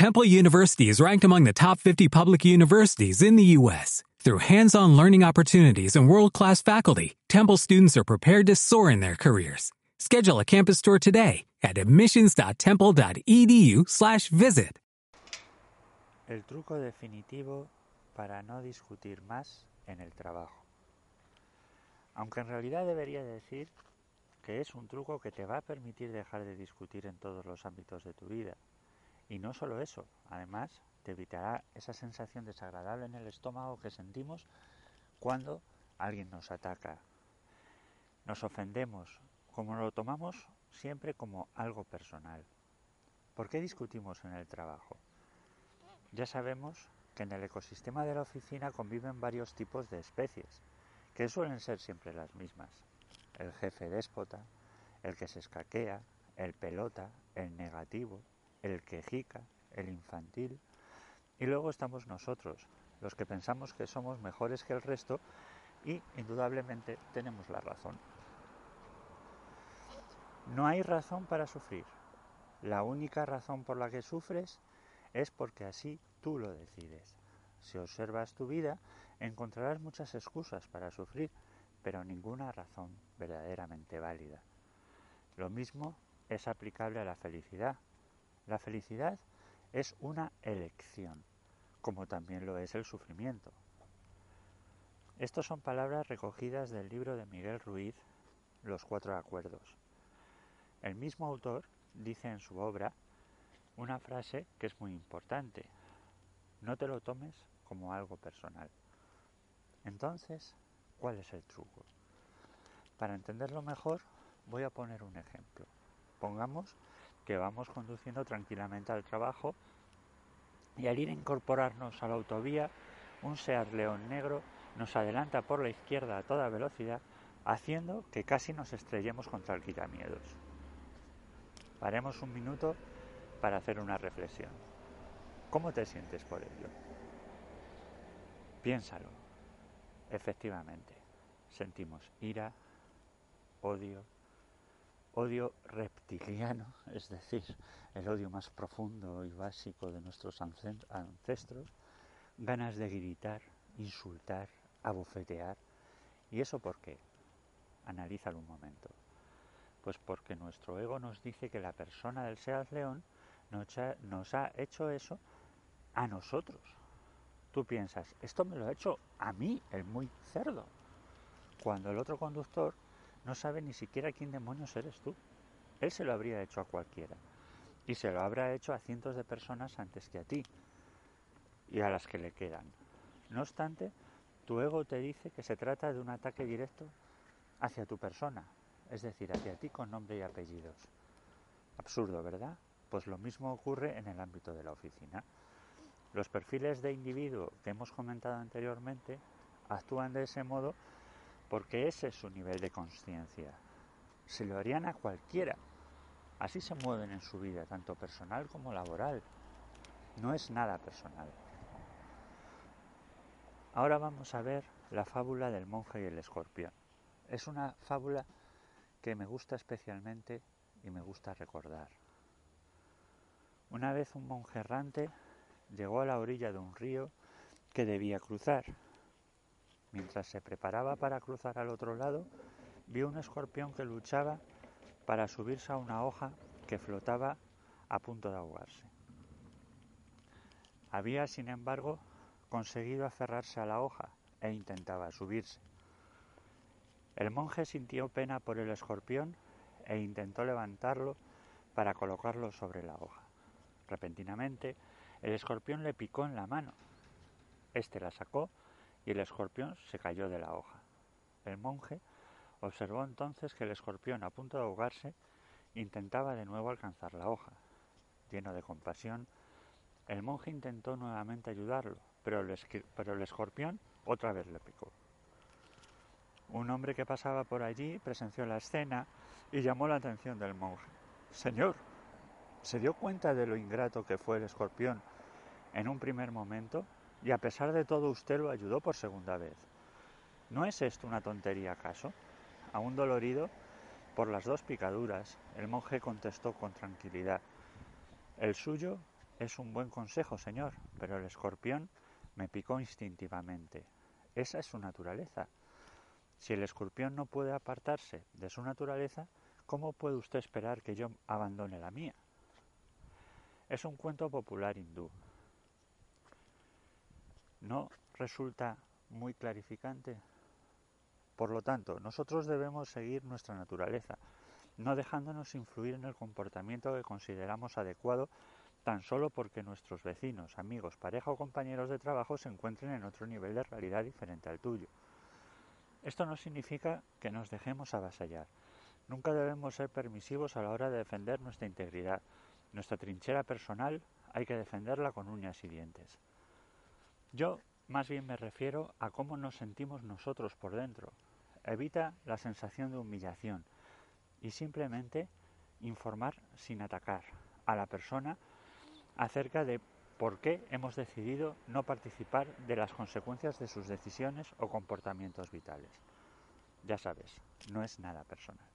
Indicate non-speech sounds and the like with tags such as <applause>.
Temple University is ranked among the top 50 public universities in the U.S. Through hands-on learning opportunities and world-class faculty, Temple students are prepared to soar in their careers. Schedule a campus tour today at admissions.temple.edu/visit. El truco definitivo para no discutir más en el trabajo. Aunque en realidad debería decir que es un truco que te va a permitir dejar de discutir en todos los ámbitos de tu vida. Y no solo eso, además te evitará esa sensación desagradable en el estómago que sentimos cuando alguien nos ataca. Nos ofendemos, como lo tomamos siempre como algo personal. ¿Por qué discutimos en el trabajo? Ya sabemos que en el ecosistema de la oficina conviven varios tipos de especies, que suelen ser siempre las mismas. El jefe déspota, el que se escaquea, el pelota, el negativo, el quejica, el infantil. Y luego estamos nosotros, los que pensamos que somos mejores que el resto y indudablemente tenemos la razón. No hay razón para sufrir. La única razón por la que sufres es porque así tú lo decides. Si observas tu vida, encontrarás muchas excusas para sufrir, pero ninguna razón verdaderamente válida. Lo mismo es aplicable a la felicidad. La felicidad es una elección, como también lo es el sufrimiento. Estas son palabras recogidas del libro de Miguel Ruiz, Los Cuatro Acuerdos. El mismo autor dice en su obra una frase que es muy importante. No te lo tomes como algo personal. Entonces, ¿cuál es el truco? Para entenderlo mejor, voy a poner un ejemplo. Pongamos que vamos conduciendo tranquilamente al trabajo y al ir a incorporarnos a la autovía, un Seat León negro nos adelanta por la izquierda a toda velocidad, haciendo que casi nos estrellemos contra el quitamiedos. Paremos un minuto para hacer una reflexión. ¿Cómo te sientes por ello? Piénsalo. Efectivamente, sentimos ira, odio, odio reptiliano, <laughs> es decir, el odio más profundo y básico de nuestros ancestros, ganas de gritar, insultar, abofetear. ¿Y eso por qué? Analízalo un momento. Pues porque nuestro ego nos dice que la persona del Seas León nos ha hecho eso a nosotros. Tú piensas, esto me lo ha hecho a mí, el muy cerdo. Cuando el otro conductor no sabe ni siquiera quién demonios eres tú. Él se lo habría hecho a cualquiera. Y se lo habrá hecho a cientos de personas antes que a ti. Y a las que le quedan. No obstante, tu ego te dice que se trata de un ataque directo hacia tu persona. Es decir, hacia ti con nombre y apellidos. Absurdo, ¿verdad? Pues lo mismo ocurre en el ámbito de la oficina. Los perfiles de individuo que hemos comentado anteriormente actúan de ese modo porque ese es su nivel de conciencia. Se lo harían a cualquiera. Así se mueven en su vida, tanto personal como laboral. No es nada personal. Ahora vamos a ver la fábula del monje y el escorpión. Es una fábula que me gusta especialmente y me gusta recordar. Una vez un monje errante llegó a la orilla de un río que debía cruzar Mientras se preparaba para cruzar al otro lado, vio un escorpión que luchaba para subirse a una hoja que flotaba a punto de ahogarse. Había, sin embargo, conseguido aferrarse a la hoja e intentaba subirse. El monje sintió pena por el escorpión e intentó levantarlo para colocarlo sobre la hoja. Repentinamente, el escorpión le picó en la mano. Este la sacó y el escorpión se cayó de la hoja. El monje observó entonces que el escorpión, a punto de ahogarse, intentaba de nuevo alcanzar la hoja. Lleno de compasión, el monje intentó nuevamente ayudarlo, pero el, pero el escorpión otra vez le picó. Un hombre que pasaba por allí presenció la escena y llamó la atención del monje. Señor, ¿se dio cuenta de lo ingrato que fue el escorpión en un primer momento? Y a pesar de todo usted lo ayudó por segunda vez. ¿No es esto una tontería acaso? Aún dolorido por las dos picaduras, el monje contestó con tranquilidad. El suyo es un buen consejo, señor, pero el escorpión me picó instintivamente. Esa es su naturaleza. Si el escorpión no puede apartarse de su naturaleza, ¿cómo puede usted esperar que yo abandone la mía? Es un cuento popular hindú. ¿No resulta muy clarificante? Por lo tanto, nosotros debemos seguir nuestra naturaleza, no dejándonos influir en el comportamiento que consideramos adecuado tan solo porque nuestros vecinos, amigos, pareja o compañeros de trabajo se encuentren en otro nivel de realidad diferente al tuyo. Esto no significa que nos dejemos avasallar. Nunca debemos ser permisivos a la hora de defender nuestra integridad. Nuestra trinchera personal hay que defenderla con uñas y dientes. Yo más bien me refiero a cómo nos sentimos nosotros por dentro. Evita la sensación de humillación y simplemente informar sin atacar a la persona acerca de por qué hemos decidido no participar de las consecuencias de sus decisiones o comportamientos vitales. Ya sabes, no es nada personal.